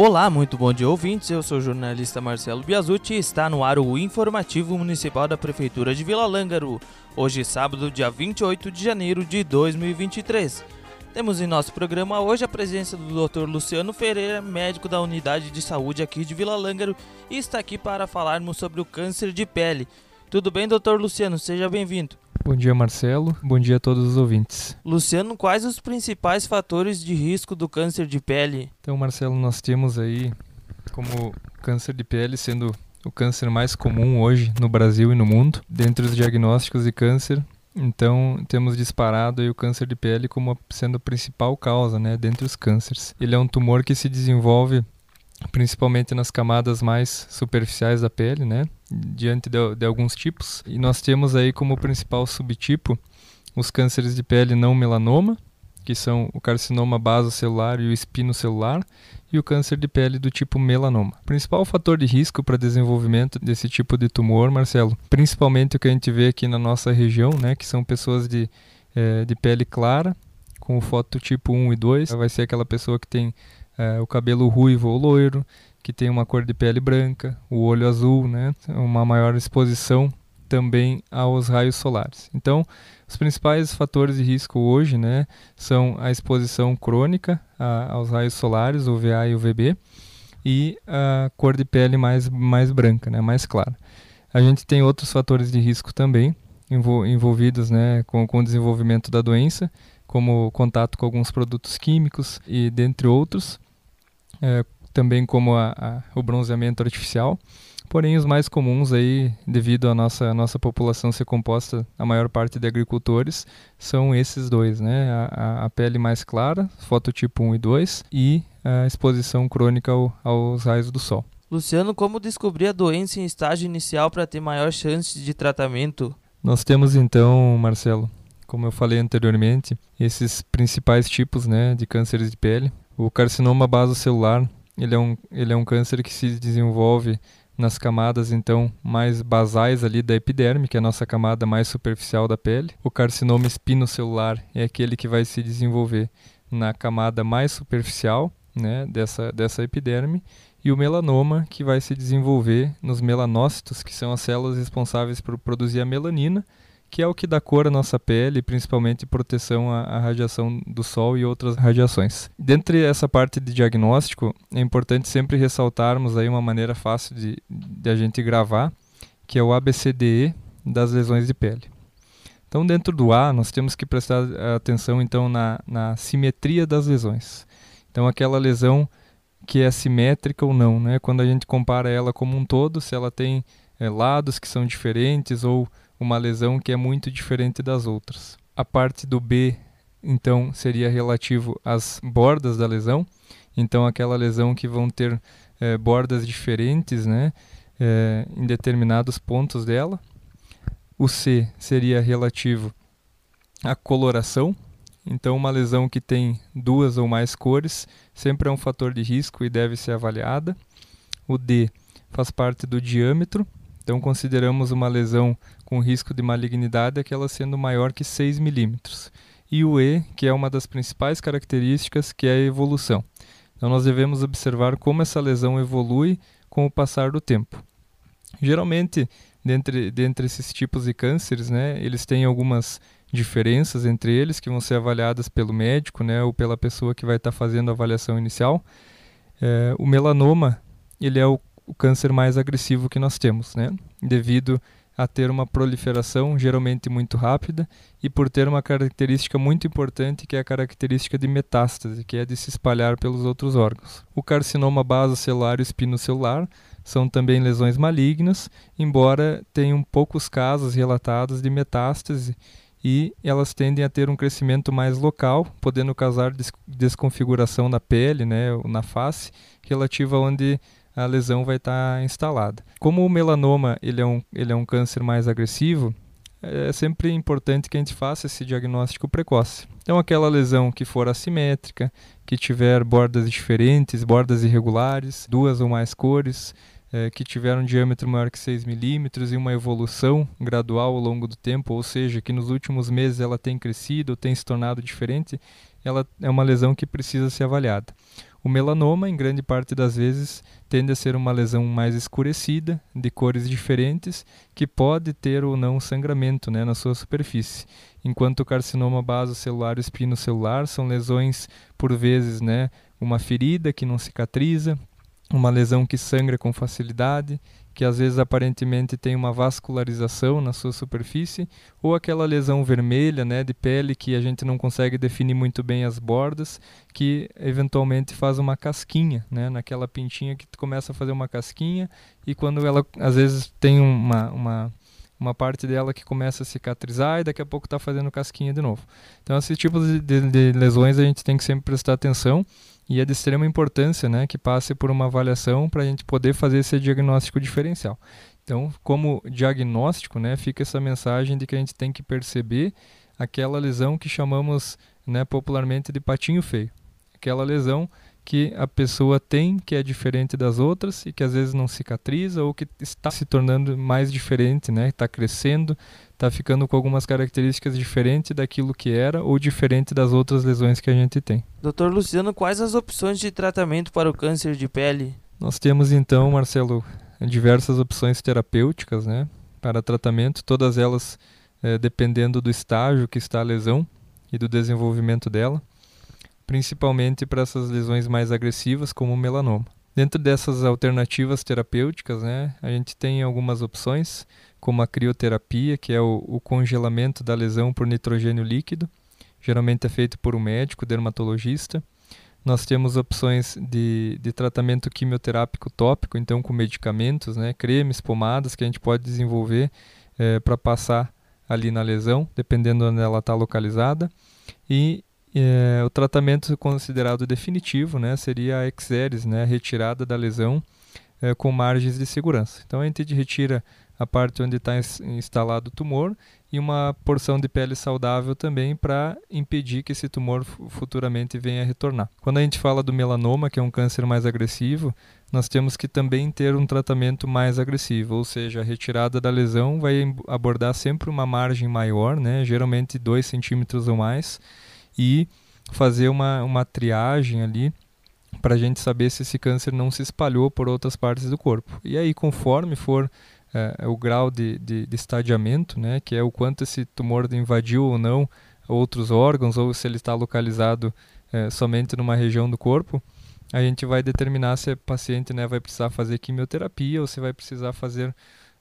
Olá, muito bom dia ouvintes. Eu sou o jornalista Marcelo Biasucci e está no ar o informativo municipal da Prefeitura de Vila Lângaro. Hoje, sábado, dia 28 de janeiro de 2023. Temos em nosso programa hoje a presença do Dr. Luciano Ferreira, médico da unidade de saúde aqui de Vila Lângaro, e está aqui para falarmos sobre o câncer de pele. Tudo bem, doutor Luciano? Seja bem-vindo. Bom dia, Marcelo. Bom dia a todos os ouvintes. Luciano, quais os principais fatores de risco do câncer de pele? Então, Marcelo, nós temos aí como câncer de pele sendo o câncer mais comum hoje no Brasil e no mundo. Dentre os diagnósticos de câncer, então temos disparado aí o câncer de pele como sendo a principal causa, né, dentre os cânceres. Ele é um tumor que se desenvolve principalmente nas camadas mais superficiais da pele, né? Diante de, de, alguns tipos. E nós temos aí como principal subtipo os cânceres de pele não melanoma, que são o carcinoma basocelular e o espinocelular, e o câncer de pele do tipo melanoma. O principal fator de risco para desenvolvimento desse tipo de tumor, Marcelo, principalmente o que a gente vê aqui na nossa região, né, que são pessoas de, é, de pele clara, com o fototipo 1 e 2, vai ser aquela pessoa que tem é, o cabelo ruivo ou loiro, que tem uma cor de pele branca, o olho azul, né? uma maior exposição também aos raios solares. Então, os principais fatores de risco hoje né, são a exposição crônica a, aos raios solares, o VA e o VB, e a cor de pele mais, mais branca, né, mais clara. A gente tem outros fatores de risco também envolvidos né, com, com o desenvolvimento da doença, como contato com alguns produtos químicos e dentre outros é, também como a, a, o bronzeamento artificial. Porém, os mais comuns aí, devido à nossa, nossa população ser composta, a maior parte de agricultores, são esses dois, né? A, a pele mais clara, fototipo 1 e 2, e a exposição crônica ao, aos raios do sol. Luciano, como descobrir a doença em estágio inicial para ter maior chance de tratamento? Nós temos então, Marcelo, como eu falei anteriormente, esses principais tipos né, de cânceres de pele. O carcinoma basocelular, ele é um, ele é um câncer que se desenvolve nas camadas então mais basais ali da epiderme, que é a nossa camada mais superficial da pele. O carcinoma espinocelular é aquele que vai se desenvolver na camada mais superficial, né, dessa dessa epiderme, e o melanoma que vai se desenvolver nos melanócitos, que são as células responsáveis por produzir a melanina, que é o que dá cor à nossa pele, principalmente proteção à, à, radiação do sol e outras radiações. Dentre essa parte de diagnóstico, é importante sempre ressaltarmos aí uma maneira fácil de, de a gente gravar, que é o ABCDE das lesões de pele. Então, dentro do A, nós temos que prestar atenção então na, na simetria das lesões. Então, aquela lesão que é simétrica ou não, né? Quando a gente compara ela como um todo, se ela tem é, lados que são diferentes ou uma lesão que é muito diferente das outras. A parte do B, então, seria relativo às bordas da lesão. Então, aquela lesão que vão ter é, bordas diferentes né, é, em determinados pontos dela. O C seria relativo à coloração. Então, uma lesão que tem duas ou mais cores sempre é um fator de risco e deve ser avaliada. O D faz parte do diâmetro. Então, consideramos uma lesão com risco de malignidade, aquela sendo maior que 6 milímetros. E o E, que é uma das principais características, que é a evolução. Então, nós devemos observar como essa lesão evolui com o passar do tempo. Geralmente, dentre, dentre esses tipos de cânceres, né, eles têm algumas diferenças entre eles que vão ser avaliadas pelo médico né, ou pela pessoa que vai estar fazendo a avaliação inicial. É, o melanoma ele é o o câncer mais agressivo que nós temos, né? Devido a ter uma proliferação geralmente muito rápida e por ter uma característica muito importante que é a característica de metástase, que é de se espalhar pelos outros órgãos. O carcinoma basocelular e espinocelular são também lesões malignas, embora tenham poucos casos relatados de metástase e elas tendem a ter um crescimento mais local, podendo causar desconfiguração na pele, né, na face, relativa onde a lesão vai estar tá instalada. Como o melanoma ele é, um, ele é um câncer mais agressivo, é sempre importante que a gente faça esse diagnóstico precoce. Então, aquela lesão que for assimétrica, que tiver bordas diferentes, bordas irregulares, duas ou mais cores, é, que tiver um diâmetro maior que 6 milímetros e uma evolução gradual ao longo do tempo, ou seja, que nos últimos meses ela tem crescido tem se tornado diferente, ela é uma lesão que precisa ser avaliada. O melanoma, em grande parte das vezes, tende a ser uma lesão mais escurecida, de cores diferentes, que pode ter ou não sangramento né, na sua superfície. Enquanto o carcinoma basocelular espinocelular são lesões, por vezes, né, uma ferida que não cicatriza, uma lesão que sangra com facilidade, que às vezes aparentemente tem uma vascularização na sua superfície, ou aquela lesão vermelha, né, de pele que a gente não consegue definir muito bem as bordas, que eventualmente faz uma casquinha, né, naquela pintinha que começa a fazer uma casquinha e quando ela às vezes tem uma, uma uma parte dela que começa a cicatrizar e daqui a pouco está fazendo casquinha de novo. Então, esses tipos de, de, de lesões a gente tem que sempre prestar atenção e é de extrema importância né, que passe por uma avaliação para a gente poder fazer esse diagnóstico diferencial. Então, como diagnóstico, né, fica essa mensagem de que a gente tem que perceber aquela lesão que chamamos né, popularmente de patinho feio. Aquela lesão que a pessoa tem que é diferente das outras e que às vezes não cicatriza ou que está se tornando mais diferente, né? Está crescendo, está ficando com algumas características diferentes daquilo que era ou diferente das outras lesões que a gente tem. Doutor Luciano, quais as opções de tratamento para o câncer de pele? Nós temos então, Marcelo, diversas opções terapêuticas, né? Para tratamento, todas elas é, dependendo do estágio que está a lesão e do desenvolvimento dela principalmente para essas lesões mais agressivas, como o melanoma. Dentro dessas alternativas terapêuticas, né, a gente tem algumas opções, como a crioterapia, que é o, o congelamento da lesão por nitrogênio líquido, geralmente é feito por um médico dermatologista. Nós temos opções de, de tratamento quimioterápico tópico, então com medicamentos, né, cremes, pomadas que a gente pode desenvolver é, para passar ali na lesão, dependendo onde ela está localizada. E é, o tratamento considerado definitivo né, seria a exeres, né, retirada da lesão é, com margens de segurança. Então a gente retira a parte onde está instalado o tumor e uma porção de pele saudável também para impedir que esse tumor futuramente venha retornar. Quando a gente fala do melanoma, que é um câncer mais agressivo, nós temos que também ter um tratamento mais agressivo, ou seja, a retirada da lesão vai abordar sempre uma margem maior, né, geralmente 2 centímetros ou mais, e fazer uma, uma triagem ali para a gente saber se esse câncer não se espalhou por outras partes do corpo. E aí, conforme for é, o grau de, de, de, estadiamento, né, que é o quanto esse tumor invadiu ou não outros órgãos, ou se ele está localizado é, somente numa região do corpo, a gente vai determinar se o paciente né, vai precisar fazer quimioterapia ou se vai precisar fazer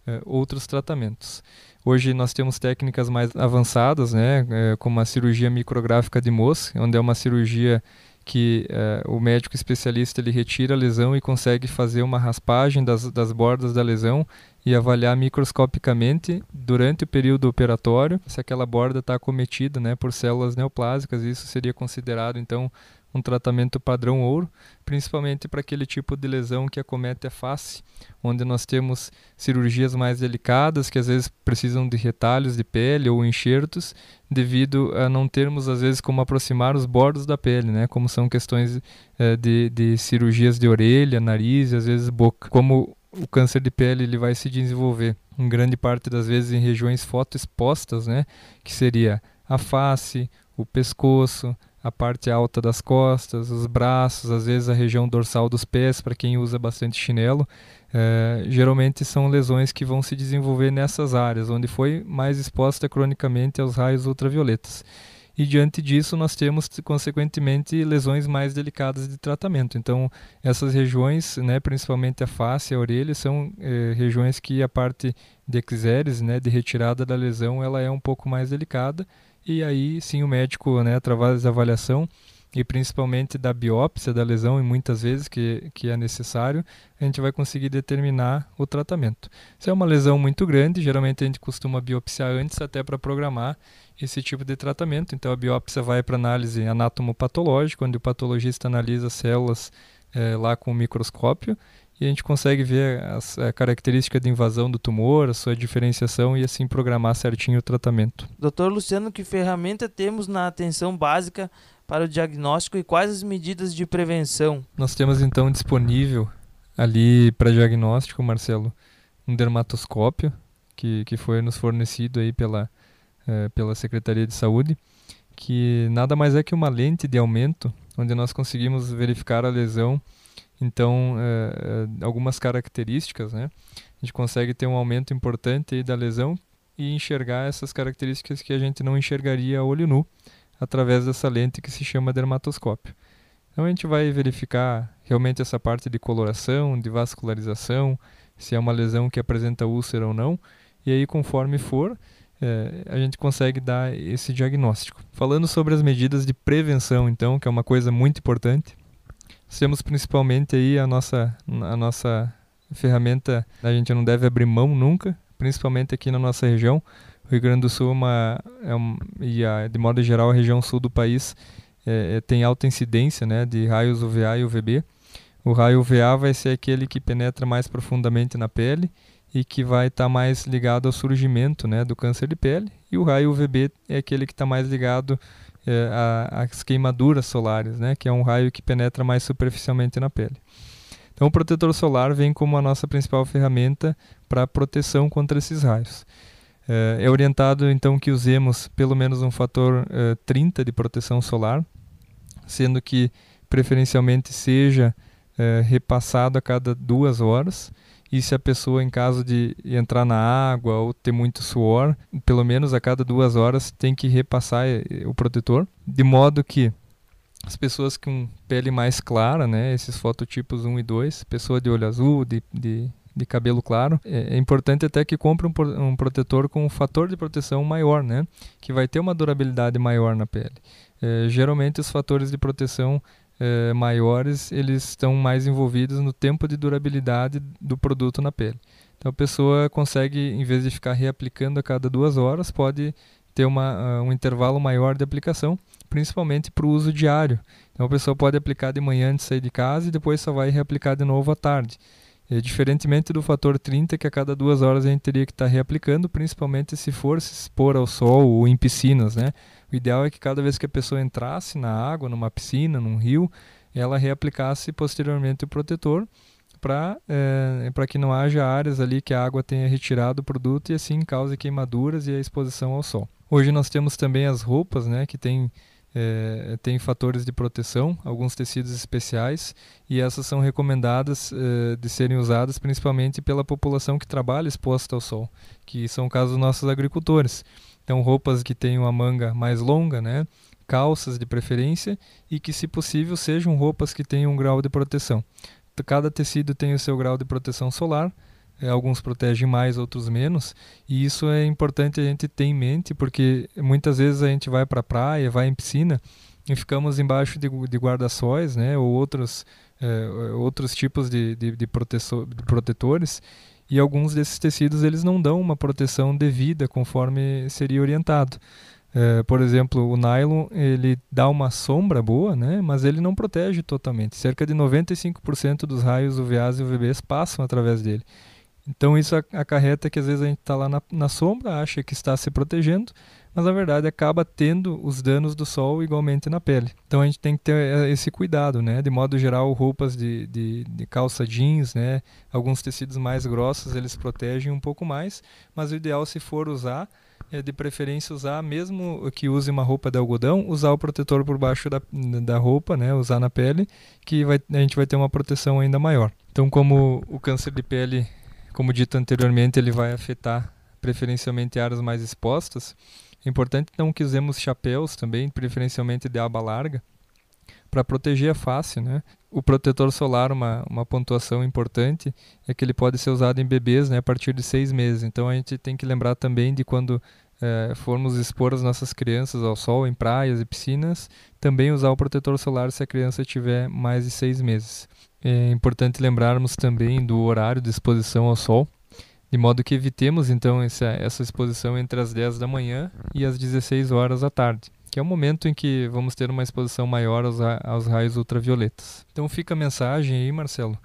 é, outros tratamentos. Hoje nós temos técnicas mais avançadas, né, é, como a cirurgia micrográfica de Mohs, onde é uma cirurgia que é, o médico especialista ele retira a lesão e consegue fazer uma raspagem das, das bordas da lesão e avaliar microscopicamente durante o período operatório se aquela borda está acometida né, por células neoplásicas. Isso seria considerado então um tratamento padrão ouro, principalmente para aquele tipo de lesão que acomete a face, onde nós temos cirurgias mais delicadas que às vezes precisam de retalhos de pele ou enxertos, devido a não termos às vezes como aproximar os bordos da pele, né? Como são questões eh, de, de cirurgias de orelha, nariz e às vezes boca. Como o câncer de pele ele vai se desenvolver em grande parte das vezes em regiões fotoexpostas, né? Que seria a face, o pescoço, a parte alta das costas, os braços, às vezes a região dorsal dos pés, para quem usa bastante chinelo. É, geralmente são lesões que vão se desenvolver nessas áreas, onde foi mais exposta cronicamente aos raios ultravioletas. E diante disso, nós temos, consequentemente, lesões mais delicadas de tratamento. Então, essas regiões, né, principalmente a face e a orelha, são é, regiões que a parte de exeres, né, de retirada da lesão, ela é um pouco mais delicada e aí sim o médico, né, através da avaliação e principalmente da biópsia da lesão, e muitas vezes que, que é necessário, a gente vai conseguir determinar o tratamento. Se é uma lesão muito grande, geralmente a gente costuma biopsiar antes até para programar esse tipo de tratamento. Então a biópsia vai para análise anatomopatológica, onde o patologista analisa as células é, lá com o microscópio e a gente consegue ver as, a característica de invasão do tumor, a sua diferenciação e assim programar certinho o tratamento. Doutor Luciano, que ferramenta temos na atenção básica para o diagnóstico e quais as medidas de prevenção? Nós temos então disponível ali para diagnóstico, Marcelo, um dermatoscópio que, que foi nos fornecido aí pela, eh, pela Secretaria de Saúde, que nada mais é que uma lente de aumento onde nós conseguimos verificar a lesão, então é, é, algumas características, né? A gente consegue ter um aumento importante da lesão e enxergar essas características que a gente não enxergaria a olho nu através dessa lente que se chama dermatoscópio. Então a gente vai verificar realmente essa parte de coloração, de vascularização, se é uma lesão que apresenta úlcera ou não, e aí conforme for, é, a gente consegue dar esse diagnóstico. Falando sobre as medidas de prevenção, então, que é uma coisa muito importante, temos principalmente aí a nossa, a nossa ferramenta, a gente não deve abrir mão nunca, principalmente aqui na nossa região. O Rio Grande do Sul é uma, é um, e a, de modo geral a região sul do país é, é tem alta incidência né, de raios UVA e UVB. O raio UVA vai ser aquele que penetra mais profundamente na pele e que vai estar tá mais ligado ao surgimento né, do câncer de pele. E o raio UVB é aquele que está mais ligado é, às queimaduras solares, né, que é um raio que penetra mais superficialmente na pele. Então, o protetor solar vem como a nossa principal ferramenta para proteção contra esses raios. É, é orientado então que usemos pelo menos um fator é, 30 de proteção solar, sendo que preferencialmente seja é, repassado a cada duas horas e se a pessoa, em caso de entrar na água ou ter muito suor, pelo menos a cada duas horas tem que repassar eh, o protetor, de modo que as pessoas com pele mais clara, né, esses fototipos 1 e 2, pessoa de olho azul, de, de, de cabelo claro, é, é, importante até que compre um, um, protetor com um fator de proteção maior, né, que vai ter uma durabilidade maior na pele. É, geralmente os fatores de proteção eh, maiores, eles estão mais envolvidos no tempo de durabilidade do produto na pele. Então a pessoa consegue, em vez de ficar reaplicando a cada duas horas, pode ter uma, uh, um intervalo maior de aplicação, principalmente para o uso diário. Então a pessoa pode aplicar de manhã antes de sair de casa e depois só vai reaplicar de novo à tarde. E, diferentemente do fator 30, que a cada duas horas a gente teria que estar tá reaplicando, principalmente se for se expor ao sol ou em piscinas, né? O ideal é que cada vez que a pessoa entrasse na água, numa piscina, num rio, ela reaplicasse posteriormente o protetor para é, que não haja áreas ali que a água tenha retirado o produto e assim cause queimaduras e a exposição ao sol. Hoje nós temos também as roupas, né, que tem, é, tem fatores de proteção, alguns tecidos especiais, e essas são recomendadas é, de serem usadas principalmente pela população que trabalha exposta ao sol, que são o caso dos nossos agricultores. Então, roupas que tenham a manga mais longa, né? calças de preferência e que, se possível, sejam roupas que tenham um grau de proteção. Cada tecido tem o seu grau de proteção solar, eh, alguns protegem mais, outros menos, e isso é importante a gente ter em mente, porque muitas vezes a gente vai para a praia, vai em piscina e ficamos embaixo de, de guarda-sóis né, ou outros, eh, outros tipos de, de, de, de protetores e alguns desses tecidos eles não dão uma proteção devida conforme seria orientado. É, por exemplo, o nylon ele dá uma sombra boa, né, mas ele não protege totalmente. Cerca de 95% dos raios UVAs e UVBs passam através dele. Então isso acarreta que às vezes a gente está lá na, na sombra, acha que está se protegendo, mas na verdade acaba tendo os danos do sol igualmente na pele. Então a gente tem que ter eh, esse cuidado, né? De modo geral, roupas de, de, de, calça jeans, né? Alguns tecidos mais grossos eles protegem um pouco mais, mas o ideal se for usar é de preferência usar, mesmo que use uma roupa de algodão, usar o protetor por baixo da, da roupa, né? Usar na pele, que vai, a gente vai ter uma proteção ainda maior. Então, como o câncer de pele, como dito anteriormente, ele vai afetar preferencialmente áreas mais expostas, é importante então que usemos chapéus também, preferencialmente de aba larga, para proteger a face, né? O protetor solar, uma, uma pontuação importante, é que ele pode ser usado em bebês né, a partir de seis meses. Então a gente tem que lembrar também de quando é, formos expor as nossas crianças ao sol em praias e piscinas, também usar o protetor solar se a criança tiver mais de seis meses. É importante lembrarmos também do horário de exposição ao sol de modo que evitemos então essa, essa exposição entre as 10 da manhã e as 16 horas da tarde, que é o momento em que vamos ter uma exposição maior aos, aos raios ultravioletas. Então fica a mensagem aí, Marcelo,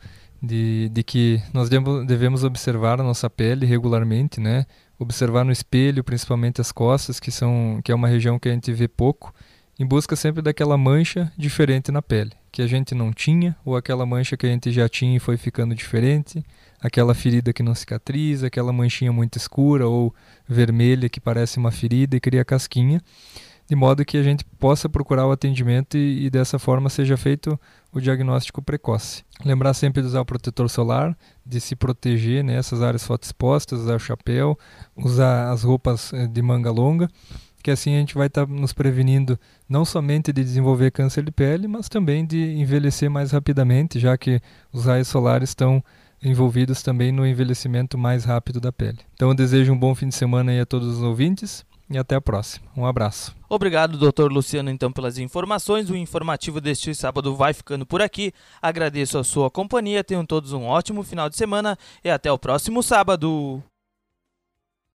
de, de que nós devemos observar a nossa pele regularmente, né? Observar no espelho, principalmente as costas, que são que é uma região que a gente vê pouco, em busca sempre daquela mancha diferente na pele, que a gente não tinha, ou aquela mancha que a gente já tinha e foi ficando diferente, aquela ferida que não cicatriza, aquela manchinha muito escura ou vermelha que parece uma ferida e cria casquinha, de modo que a gente possa procurar o atendimento e, e dessa forma seja feito o diagnóstico precoce. Lembrar sempre de usar o protetor solar, de se proteger nessas né, áreas fotoexpostas, usar o chapéu, usar as roupas eh, de manga longa, que assim a gente vai estar tá nos prevenindo não somente de desenvolver câncer de pele, mas também de envelhecer mais rapidamente, já que os raios solares estão envolvidos também no envelhecimento mais rápido da pele. Então eu desejo um bom fim de semana aí a todos os ouvintes e até a próxima. Um abraço. Obrigado, doutor Luciano, então, pelas informações. O informativo deste sábado vai ficando por aqui. Agradeço a sua companhia. Tenham todos um ótimo final de semana e até o próximo sábado.